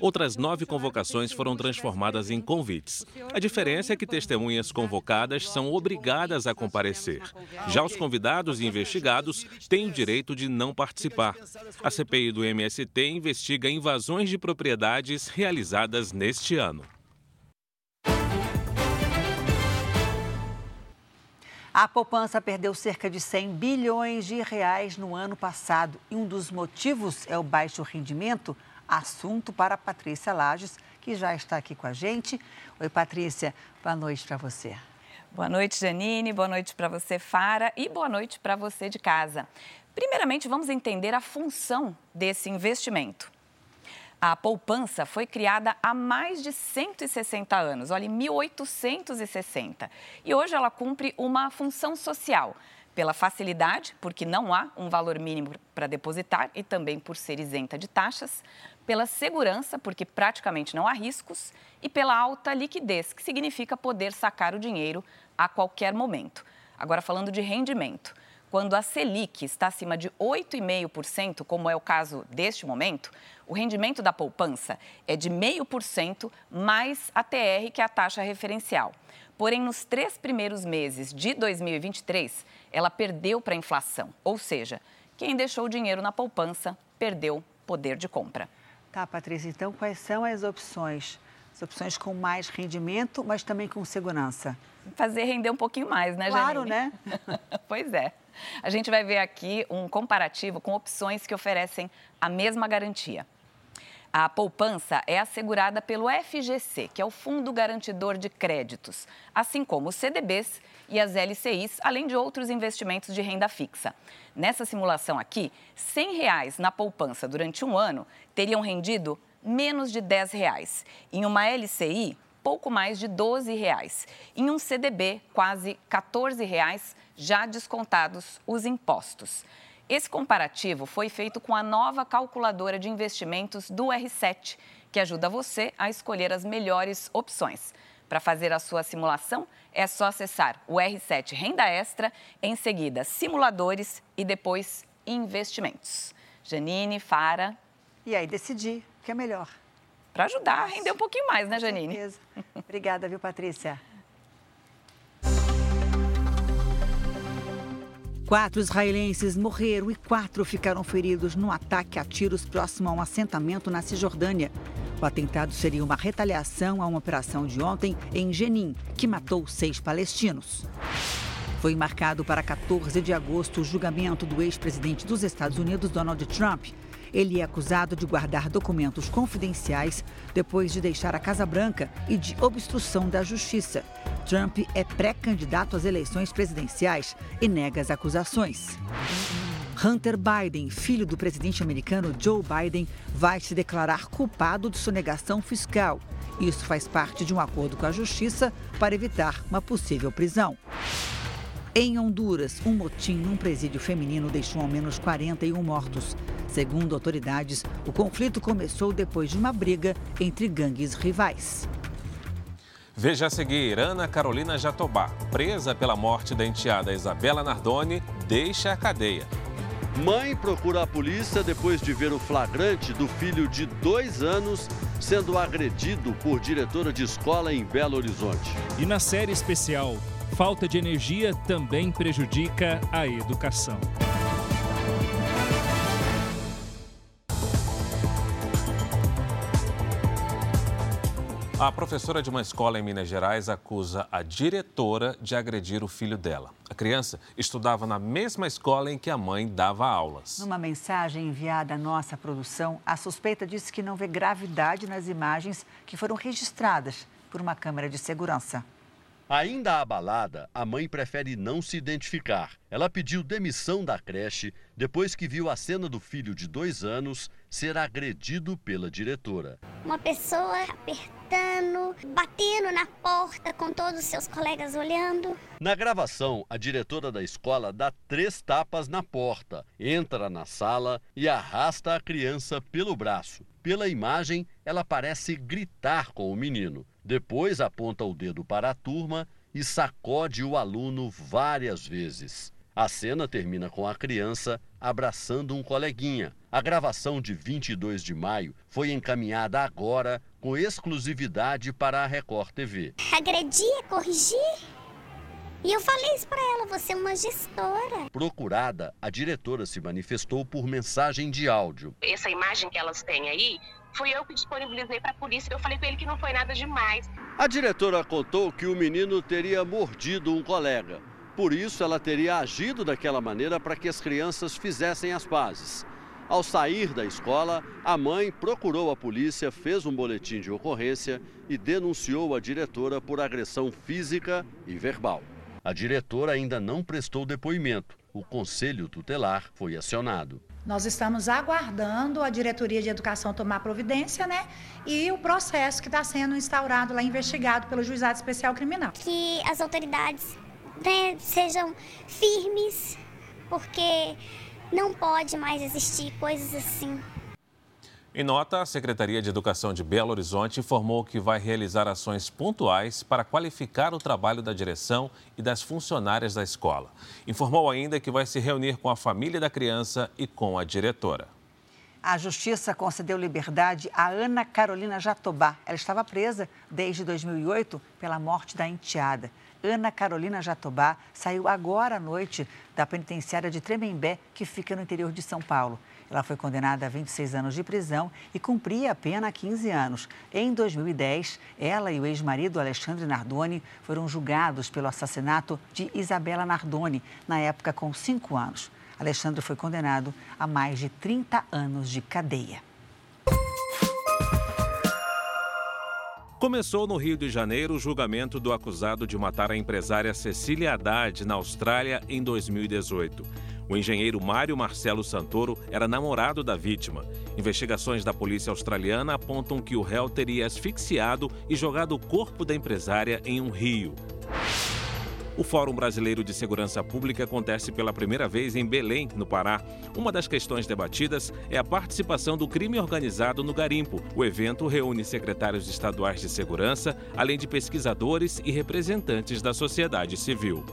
Outras nove convocações foram transformadas em convites. A diferença é que testemunhas convocadas são obrigadas a comparecer. Já os convidados e investigados têm o direito de não participar. A CPI do MST investiga invasões de propriedades realizadas neste ano. A poupança perdeu cerca de 100 bilhões de reais no ano passado e um dos motivos é o baixo rendimento, assunto para Patrícia Lages, que já está aqui com a gente. Oi, Patrícia, boa noite para você. Boa noite, Janine, boa noite para você, Fara, e boa noite para você de casa. Primeiramente, vamos entender a função desse investimento. A poupança foi criada há mais de 160 anos, olha, em 1860. E hoje ela cumpre uma função social, pela facilidade, porque não há um valor mínimo para depositar e também por ser isenta de taxas, pela segurança, porque praticamente não há riscos, e pela alta liquidez, que significa poder sacar o dinheiro a qualquer momento. Agora, falando de rendimento, quando a Selic está acima de 8,5%, como é o caso deste momento, o rendimento da poupança é de 0,5% mais a TR, que é a taxa referencial. Porém, nos três primeiros meses de 2023, ela perdeu para a inflação. Ou seja, quem deixou o dinheiro na poupança perdeu poder de compra. Tá, Patrícia, então quais são as opções? As opções com mais rendimento, mas também com segurança. Fazer render um pouquinho mais, né, Claro, Janine? né? pois é. A gente vai ver aqui um comparativo com opções que oferecem a mesma garantia. A poupança é assegurada pelo FGC, que é o Fundo Garantidor de Créditos, assim como os CDBs e as LCIs, além de outros investimentos de renda fixa. Nessa simulação aqui, 100 reais na poupança durante um ano teriam rendido menos de 10 reais. Em uma LCI, pouco mais de 12 reais. Em um CDB, quase 14 reais, já descontados os impostos. Esse comparativo foi feito com a nova calculadora de investimentos do R7, que ajuda você a escolher as melhores opções. Para fazer a sua simulação, é só acessar o R7 Renda Extra, em seguida Simuladores e depois Investimentos. Janine, Fara. E aí decidir o que é melhor. Para ajudar a render um pouquinho mais, né, Janine? Com certeza. Obrigada, viu, Patrícia? Quatro israelenses morreram e quatro ficaram feridos no ataque a tiros próximo a um assentamento na Cisjordânia. O atentado seria uma retaliação a uma operação de ontem em Jenin, que matou seis palestinos. Foi marcado para 14 de agosto o julgamento do ex-presidente dos Estados Unidos, Donald Trump. Ele é acusado de guardar documentos confidenciais depois de deixar a Casa Branca e de obstrução da justiça. Trump é pré-candidato às eleições presidenciais e nega as acusações. Hunter Biden, filho do presidente americano Joe Biden, vai se declarar culpado de sonegação fiscal. Isso faz parte de um acordo com a justiça para evitar uma possível prisão. Em Honduras, um motim num presídio feminino deixou ao menos 41 mortos. Segundo autoridades, o conflito começou depois de uma briga entre gangues rivais. Veja a seguir, Ana Carolina Jatobá, presa pela morte da enteada Isabela Nardoni, deixa a cadeia. Mãe procura a polícia depois de ver o flagrante do filho de dois anos sendo agredido por diretora de escola em Belo Horizonte. E na série especial, falta de energia também prejudica a educação. A professora de uma escola em Minas Gerais acusa a diretora de agredir o filho dela. A criança estudava na mesma escola em que a mãe dava aulas. Numa mensagem enviada à nossa produção, a suspeita disse que não vê gravidade nas imagens que foram registradas por uma câmera de segurança. Ainda abalada, a mãe prefere não se identificar. Ela pediu demissão da creche depois que viu a cena do filho de dois anos ser agredido pela diretora. Uma pessoa apertando, batendo na porta com todos os seus colegas olhando. Na gravação, a diretora da escola dá três tapas na porta, entra na sala e arrasta a criança pelo braço. Pela imagem, ela parece gritar com o menino. Depois aponta o dedo para a turma e sacode o aluno várias vezes. A cena termina com a criança abraçando um coleguinha. A gravação de 22 de maio foi encaminhada agora com exclusividade para a Record TV. Agredir, corrigir? E eu falei isso para ela, você é uma gestora. Procurada, a diretora se manifestou por mensagem de áudio. Essa imagem que elas têm aí Fui eu que disponibilizei para a polícia. Eu falei com ele que não foi nada demais. A diretora contou que o menino teria mordido um colega. Por isso, ela teria agido daquela maneira para que as crianças fizessem as pazes. Ao sair da escola, a mãe procurou a polícia, fez um boletim de ocorrência e denunciou a diretora por agressão física e verbal. A diretora ainda não prestou depoimento. O conselho tutelar foi acionado. Nós estamos aguardando a diretoria de educação tomar providência, né? E o processo que está sendo instaurado lá, investigado pelo juizado especial criminal. Que as autoridades né, sejam firmes, porque não pode mais existir coisas assim. Em nota, a Secretaria de Educação de Belo Horizonte informou que vai realizar ações pontuais para qualificar o trabalho da direção e das funcionárias da escola. Informou ainda que vai se reunir com a família da criança e com a diretora. A Justiça concedeu liberdade a Ana Carolina Jatobá. Ela estava presa desde 2008 pela morte da enteada. Ana Carolina Jatobá saiu agora à noite da penitenciária de Tremembé, que fica no interior de São Paulo. Ela foi condenada a 26 anos de prisão e cumpria a pena há 15 anos. Em 2010, ela e o ex-marido Alexandre Nardoni foram julgados pelo assassinato de Isabela Nardoni, na época com 5 anos. Alexandre foi condenado a mais de 30 anos de cadeia. Começou no Rio de Janeiro o julgamento do acusado de matar a empresária Cecília Haddad na Austrália em 2018. O engenheiro Mário Marcelo Santoro era namorado da vítima. Investigações da polícia australiana apontam que o réu teria asfixiado e jogado o corpo da empresária em um rio. O Fórum Brasileiro de Segurança Pública acontece pela primeira vez em Belém, no Pará. Uma das questões debatidas é a participação do crime organizado no garimpo. O evento reúne secretários estaduais de segurança, além de pesquisadores e representantes da sociedade civil.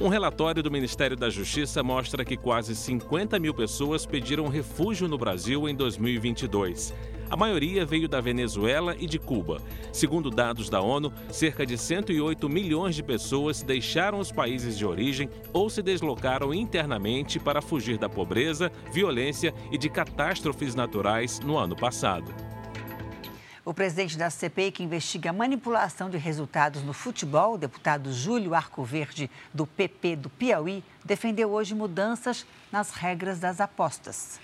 Um relatório do Ministério da Justiça mostra que quase 50 mil pessoas pediram refúgio no Brasil em 2022. A maioria veio da Venezuela e de Cuba. Segundo dados da ONU, cerca de 108 milhões de pessoas deixaram os países de origem ou se deslocaram internamente para fugir da pobreza, violência e de catástrofes naturais no ano passado. O presidente da CPI, que investiga a manipulação de resultados no futebol, deputado Júlio Arcoverde, do PP do Piauí, defendeu hoje mudanças nas regras das apostas.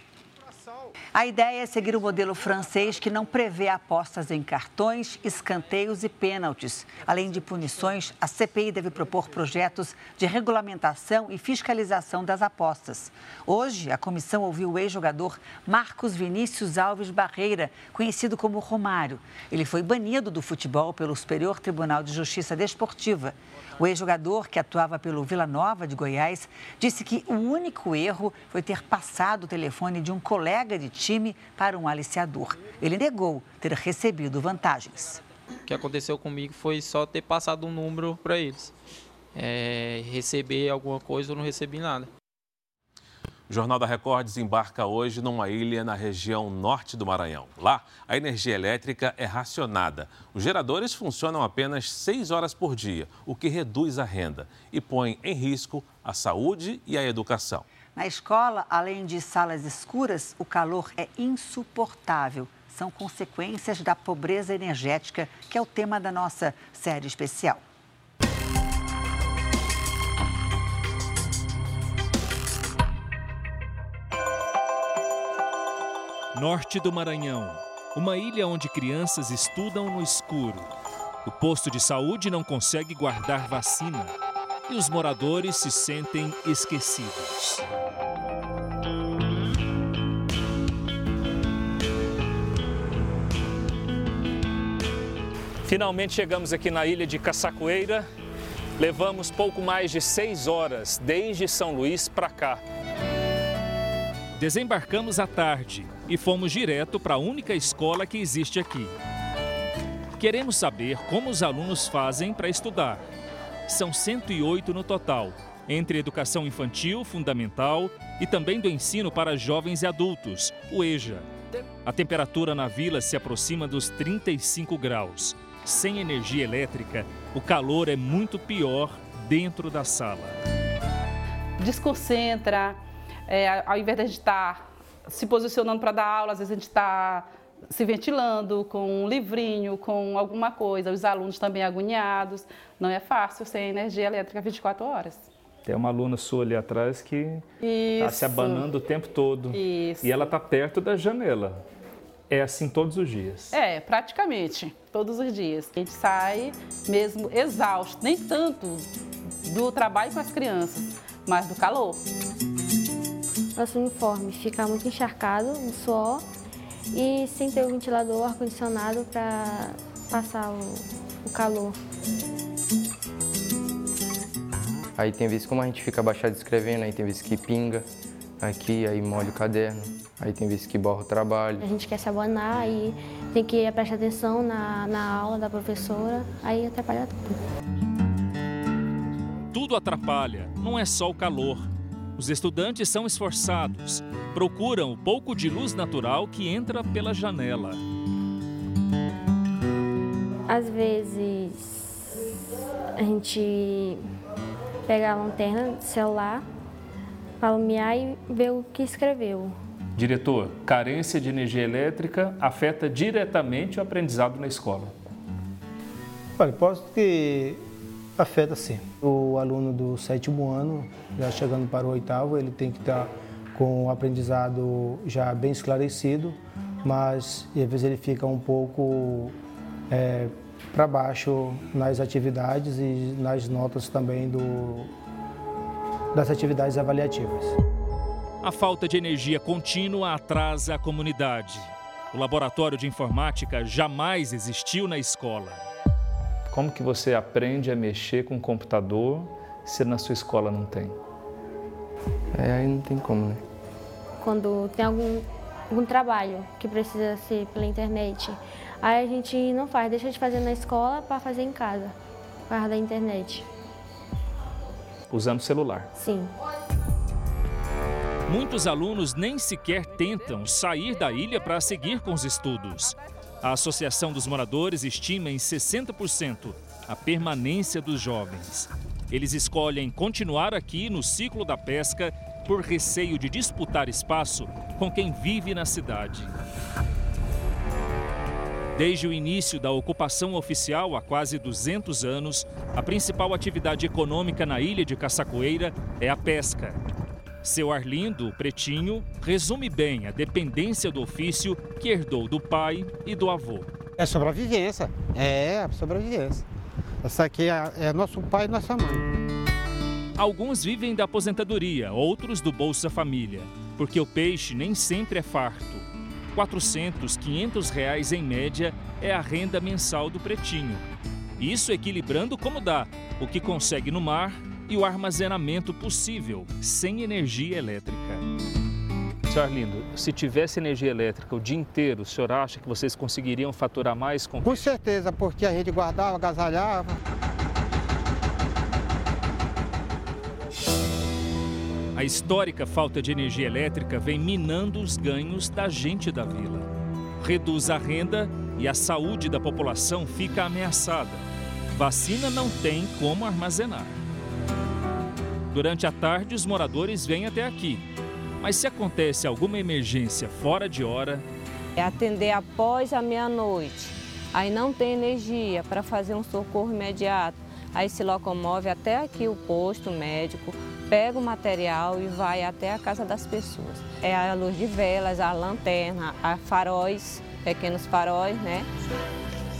A ideia é seguir o modelo francês que não prevê apostas em cartões, escanteios e pênaltis. Além de punições, a CPI deve propor projetos de regulamentação e fiscalização das apostas. Hoje, a comissão ouviu o ex-jogador Marcos Vinícius Alves Barreira, conhecido como Romário. Ele foi banido do futebol pelo Superior Tribunal de Justiça Desportiva. O ex-jogador, que atuava pelo Vila Nova de Goiás, disse que o único erro foi ter passado o telefone de um colega de time para um aliciador. Ele negou ter recebido vantagens. O que aconteceu comigo foi só ter passado um número para eles. É, receber alguma coisa, eu não recebi nada. O Jornal da Record desembarca hoje numa ilha na região norte do Maranhão. Lá, a energia elétrica é racionada. Os geradores funcionam apenas seis horas por dia, o que reduz a renda e põe em risco a saúde e a educação. Na escola, além de salas escuras, o calor é insuportável. são consequências da pobreza energética, que é o tema da nossa série especial. Norte do Maranhão, uma ilha onde crianças estudam no escuro. O posto de saúde não consegue guardar vacina e os moradores se sentem esquecidos. Finalmente chegamos aqui na ilha de Caçacoeira. Levamos pouco mais de seis horas desde São Luís para cá. Desembarcamos à tarde e fomos direto para a única escola que existe aqui. Queremos saber como os alunos fazem para estudar. São 108 no total, entre educação infantil, fundamental e também do ensino para jovens e adultos, o EJA. A temperatura na vila se aproxima dos 35 graus. Sem energia elétrica, o calor é muito pior dentro da sala. Desconcentra, é, ao invés de a gente estar tá se posicionando para dar aula, às vezes a gente está se ventilando com um livrinho, com alguma coisa, os alunos também agoniados. Não é fácil sem energia elétrica 24 horas. Tem uma aluna sua ali atrás que está se abanando o tempo todo. Isso. E ela está perto da janela. É assim todos os dias? É, praticamente, todos os dias. A gente sai mesmo exausto, nem tanto do trabalho com as crianças, mas do calor nosso uniforme fica muito encharcado no suor e sem ter o ventilador, ar-condicionado para passar o, o calor. Aí tem vezes como a gente fica abaixado escrevendo, aí tem vezes que pinga aqui, aí molha o caderno, aí tem vezes que borra o trabalho. A gente quer se abonar e tem que prestar atenção na, na aula da professora, aí atrapalha tudo. Tudo atrapalha, não é só o calor. Os estudantes são esforçados, procuram o pouco de luz natural que entra pela janela. Às vezes a gente pega a lanterna do celular para iluminar e ver o que escreveu. Diretor, carência de energia elétrica afeta diretamente o aprendizado na escola. Olha, posso que afeta sim. O aluno do sétimo ano, já chegando para o oitavo, ele tem que estar com o aprendizado já bem esclarecido, mas às vezes ele fica um pouco é, para baixo nas atividades e nas notas também do, das atividades avaliativas. A falta de energia contínua atrasa a comunidade. O laboratório de informática jamais existiu na escola. Como que você aprende a mexer com o computador se na sua escola não tem? É, aí não tem como, né? Quando tem algum, algum trabalho que precisa ser pela internet, aí a gente não faz, deixa de fazer na escola para fazer em casa, por causa da internet. Usando celular? Sim. Muitos alunos nem sequer tentam sair da ilha para seguir com os estudos. A Associação dos Moradores estima em 60% a permanência dos jovens. Eles escolhem continuar aqui no ciclo da pesca por receio de disputar espaço com quem vive na cidade. Desde o início da ocupação oficial há quase 200 anos, a principal atividade econômica na ilha de Caçacoeira é a pesca. Seu Arlindo, pretinho, resume bem a dependência do ofício que herdou do pai e do avô. É sobrevivência, é sobrevivência. Essa aqui é, é nosso pai e nossa mãe. Alguns vivem da aposentadoria, outros do Bolsa Família, porque o peixe nem sempre é farto. 400, 500 reais em média é a renda mensal do pretinho. Isso equilibrando como dá, o que consegue no mar e o armazenamento possível sem energia elétrica. Senhor Arlindo, se tivesse energia elétrica o dia inteiro, o senhor acha que vocês conseguiriam faturar mais com Com certeza, porque a gente guardava, agasalhava. A histórica falta de energia elétrica vem minando os ganhos da gente da vila. Reduz a renda e a saúde da população fica ameaçada. Vacina não tem como armazenar. Durante a tarde, os moradores vêm até aqui. Mas se acontece alguma emergência fora de hora. É atender após a meia-noite. Aí não tem energia para fazer um socorro imediato. Aí se locomove até aqui o posto médico, pega o material e vai até a casa das pessoas. É a luz de velas, a lanterna, a faróis, pequenos faróis, né?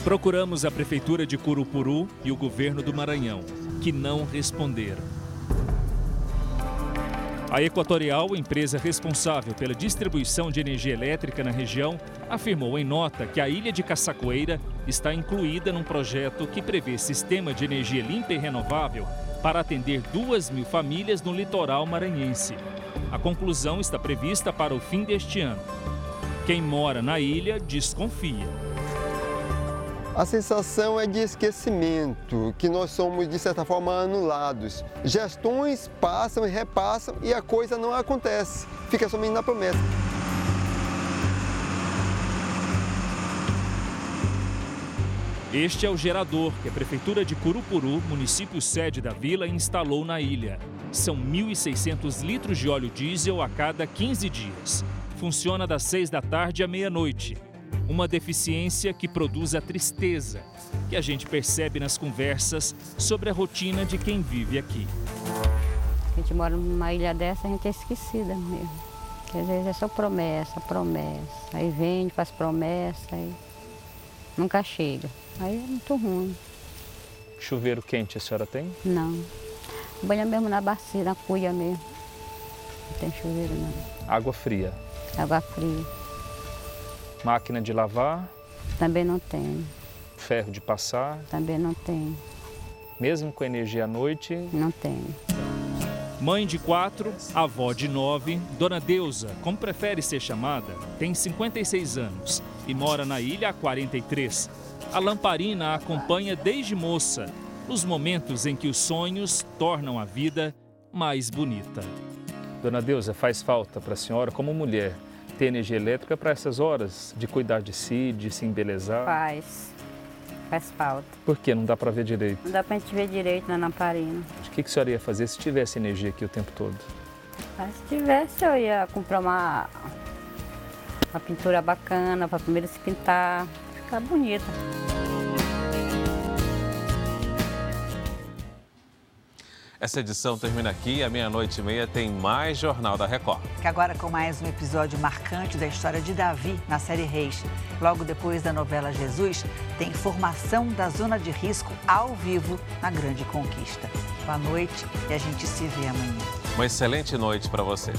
Procuramos a Prefeitura de Curupuru e o governo do Maranhão, que não responderam. A Equatorial, empresa responsável pela distribuição de energia elétrica na região, afirmou em nota que a ilha de Caçacoeira está incluída num projeto que prevê sistema de energia limpa e renovável para atender duas mil famílias no litoral maranhense. A conclusão está prevista para o fim deste ano. Quem mora na ilha desconfia. A sensação é de esquecimento, que nós somos, de certa forma, anulados. Gestões passam e repassam e a coisa não acontece, fica somente na promessa. Este é o gerador que a Prefeitura de Curupuru, município sede da vila, instalou na ilha. São 1.600 litros de óleo diesel a cada 15 dias. Funciona das 6 da tarde à meia-noite. Uma deficiência que produz a tristeza, que a gente percebe nas conversas sobre a rotina de quem vive aqui. A gente mora numa ilha dessa, a gente é esquecida mesmo. Porque às vezes é só promessa, promessa. Aí vem, faz promessa, aí nunca chega. Aí é muito ruim. Chuveiro quente a senhora tem? Não. Banha mesmo na bacia, na cuia mesmo. Não tem chuveiro não. Água fria? Água fria. Máquina de lavar? Também não tem. Ferro de passar? Também não tem. Mesmo com energia à noite? Não tem. Mãe de quatro, avó de nove, Dona Deusa, como prefere ser chamada, tem 56 anos e mora na ilha há 43. A lamparina a acompanha desde moça, nos momentos em que os sonhos tornam a vida mais bonita. Dona Deusa, faz falta para a senhora, como mulher, ter energia elétrica para essas horas de cuidar de si, de se embelezar? Faz. Faz falta. Por que não dá para ver direito? Não dá pra gente ver direito na lamparina. O que, que a senhora ia fazer se tivesse energia aqui o tempo todo? Se tivesse, eu ia comprar uma, uma pintura bacana para primeiro se pintar, ficar bonita. Essa edição termina aqui. À meia-noite e meia tem mais Jornal da Record. Que agora com mais um episódio marcante da história de Davi na série Reis. Logo depois da novela Jesus, tem informação da zona de risco ao vivo na Grande Conquista. Boa noite e a gente se vê amanhã. Uma excelente noite para você.